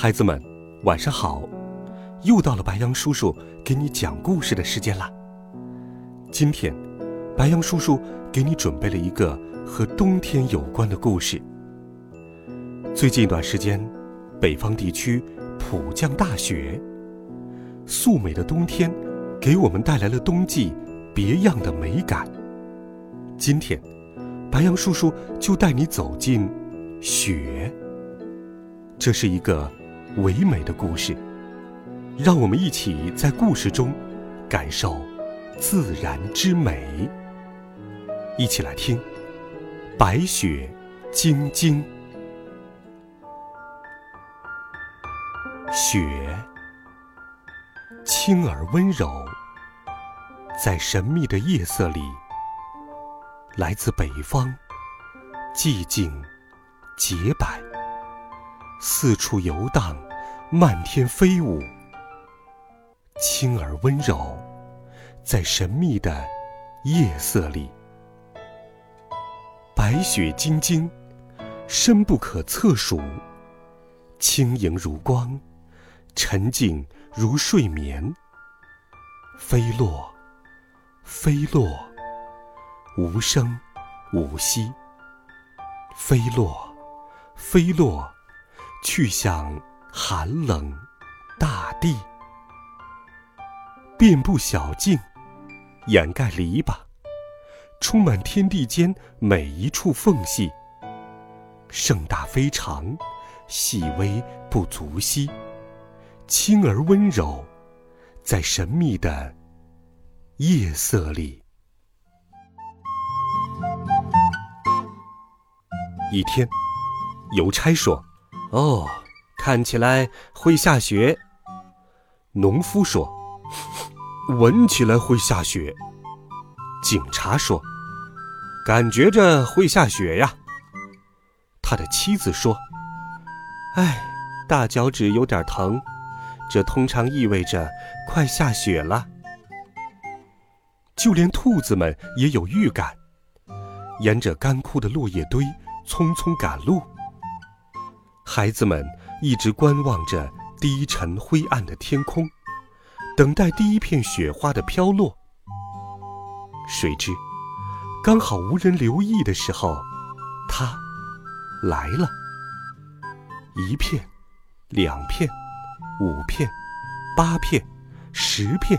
孩子们，晚上好！又到了白羊叔叔给你讲故事的时间了。今天，白羊叔叔给你准备了一个和冬天有关的故事。最近一段时间，北方地区普降大雪，素美的冬天给我们带来了冬季别样的美感。今天，白羊叔叔就带你走进雪。这是一个。唯美的故事，让我们一起在故事中感受自然之美。一起来听《白雪晶晶》。雪，轻而温柔，在神秘的夜色里，来自北方，寂静，洁白，四处游荡。漫天飞舞，轻而温柔，在神秘的夜色里，白雪晶晶，深不可测数，轻盈如光，沉静如睡眠。飞落，飞落，无声无息。飞落，飞落，去向。寒冷，大地，遍布小径，掩盖篱笆，充满天地间每一处缝隙。盛大非常，细微不足惜，轻而温柔，在神秘的夜色里。一天，邮差说：“哦。”看起来会下雪，农夫说：“ 闻起来会下雪。”警察说：“感觉着会下雪呀。”他的妻子说：“哎，大脚趾有点疼，这通常意味着快下雪了。”就连兔子们也有预感，沿着干枯的落叶堆匆匆赶路。孩子们。一直观望着低沉灰暗的天空，等待第一片雪花的飘落。谁知，刚好无人留意的时候，它来了。一片，两片，五片，八片，十片。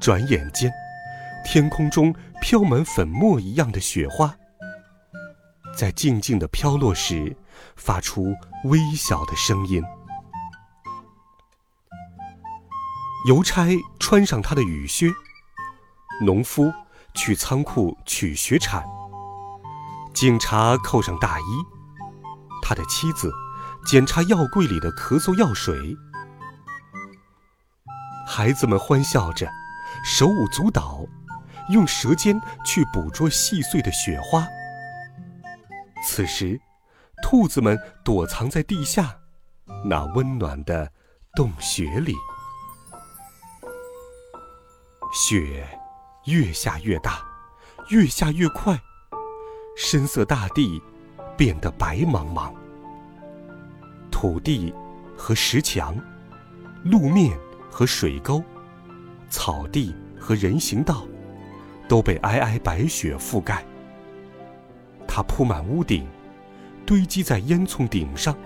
转眼间，天空中飘满粉末一样的雪花。在静静的飘落时，发出微小的声音。邮差穿上他的雨靴，农夫去仓库取雪铲，警察扣上大衣，他的妻子检查药柜里的咳嗽药水，孩子们欢笑着，手舞足蹈，用舌尖去捕捉细碎的雪花。此时，兔子们躲藏在地下那温暖的洞穴里。雪越下越大，越下越快，深色大地变得白茫茫。土地和石墙，路面和水沟，草地和人行道，都被皑皑白雪覆盖。它铺满屋顶，堆积在烟囱顶上，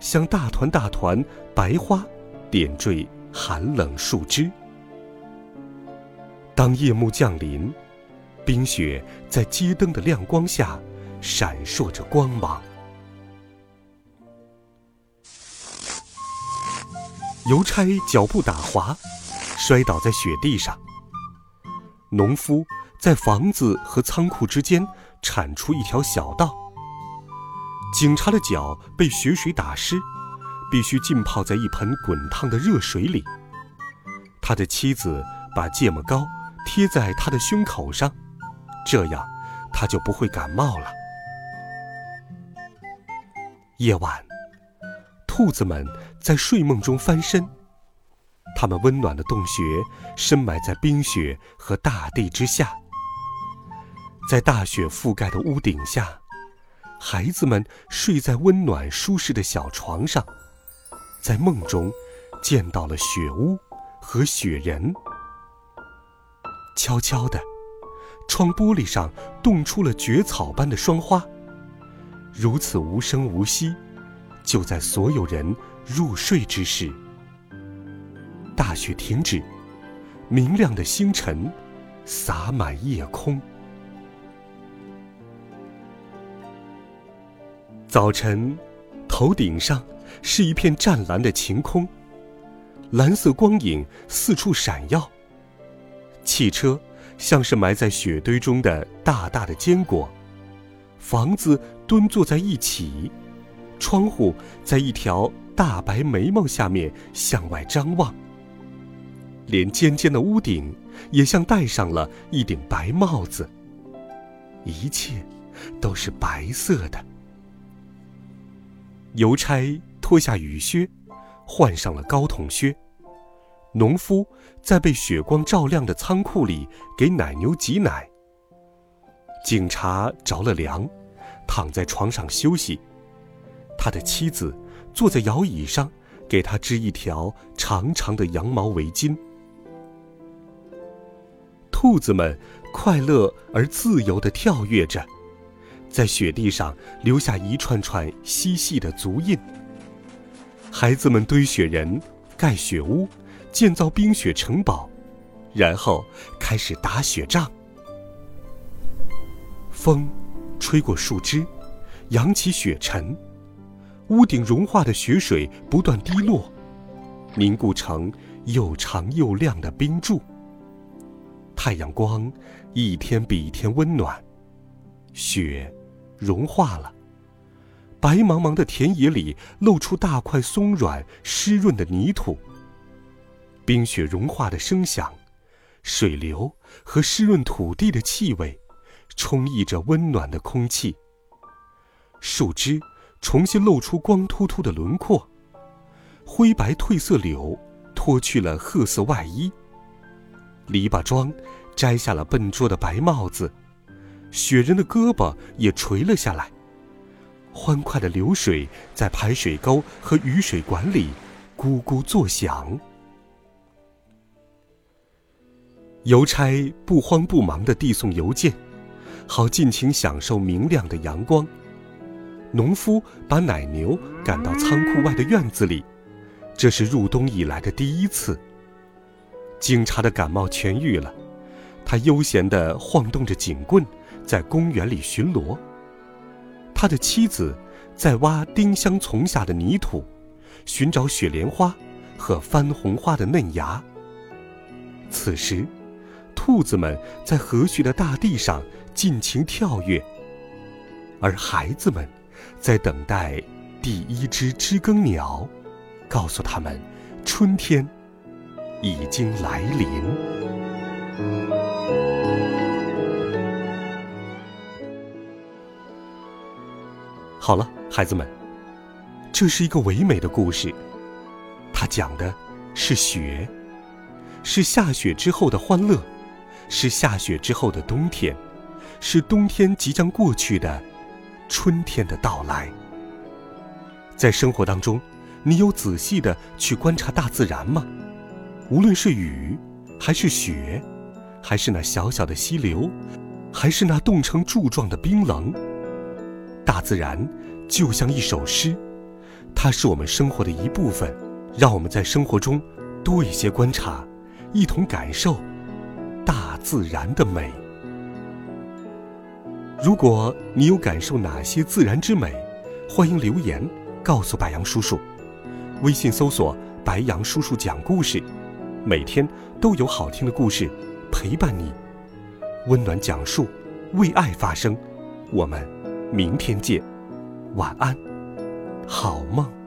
像大团大团白花点缀寒冷树枝。当夜幕降临，冰雪在街灯的亮光下闪烁着光芒。邮差脚步打滑，摔倒在雪地上。农夫在房子和仓库之间。铲出一条小道，警察的脚被血水打湿，必须浸泡在一盆滚烫的热水里。他的妻子把芥末膏贴在他的胸口上，这样他就不会感冒了。夜晚，兔子们在睡梦中翻身，它们温暖的洞穴深埋在冰雪和大地之下，在大雪覆盖的屋顶下。孩子们睡在温暖舒适的小床上，在梦中见到了雪屋和雪人。悄悄的，窗玻璃上冻出了蕨草般的霜花。如此无声无息，就在所有人入睡之时，大雪停止，明亮的星辰洒满夜空。早晨，头顶上是一片湛蓝的晴空，蓝色光影四处闪耀。汽车像是埋在雪堆中的大大的坚果，房子蹲坐在一起，窗户在一条大白眉毛下面向外张望，连尖尖的屋顶也像戴上了一顶白帽子。一切都是白色的。邮差脱下雨靴，换上了高筒靴。农夫在被雪光照亮的仓库里给奶牛挤奶。警察着了凉，躺在床上休息。他的妻子坐在摇椅上，给他织一条长长的羊毛围巾。兔子们快乐而自由地跳跃着。在雪地上留下一串串细细的足印。孩子们堆雪人、盖雪屋、建造冰雪城堡，然后开始打雪仗。风吹过树枝，扬起雪尘，屋顶融化的雪水不断滴落，凝固成又长又亮的冰柱。太阳光一天比一天温暖，雪。融化了，白茫茫的田野里露出大块松软湿润的泥土。冰雪融化的声响，水流和湿润土地的气味，充溢着温暖的空气。树枝重新露出光秃秃的轮廓，灰白褪色柳脱去了褐色外衣，篱笆桩摘下了笨拙的白帽子。雪人的胳膊也垂了下来。欢快的流水在排水沟和雨水管里咕咕作响。邮差不慌不忙地递送邮件，好尽情享受明亮的阳光。农夫把奶牛赶到仓库外的院子里，这是入冬以来的第一次。警察的感冒痊愈了，他悠闲地晃动着警棍。在公园里巡逻，他的妻子在挖丁香丛下的泥土，寻找雪莲花和番红花的嫩芽。此时，兔子们在和煦的大地上尽情跳跃，而孩子们在等待第一只知更鸟，告诉他们春天已经来临。好了，孩子们，这是一个唯美的故事。它讲的是雪，是下雪之后的欢乐，是下雪之后的冬天，是冬天即将过去的春天的到来。在生活当中，你有仔细的去观察大自然吗？无论是雨，还是雪，还是那小小的溪流，还是那冻成柱状的冰冷。大自然就像一首诗，它是我们生活的一部分。让我们在生活中多一些观察，一同感受大自然的美。如果你有感受哪些自然之美，欢迎留言告诉白杨叔叔。微信搜索“白杨叔叔讲故事”，每天都有好听的故事陪伴你，温暖讲述，为爱发声。我们。明天见。晚安，好梦。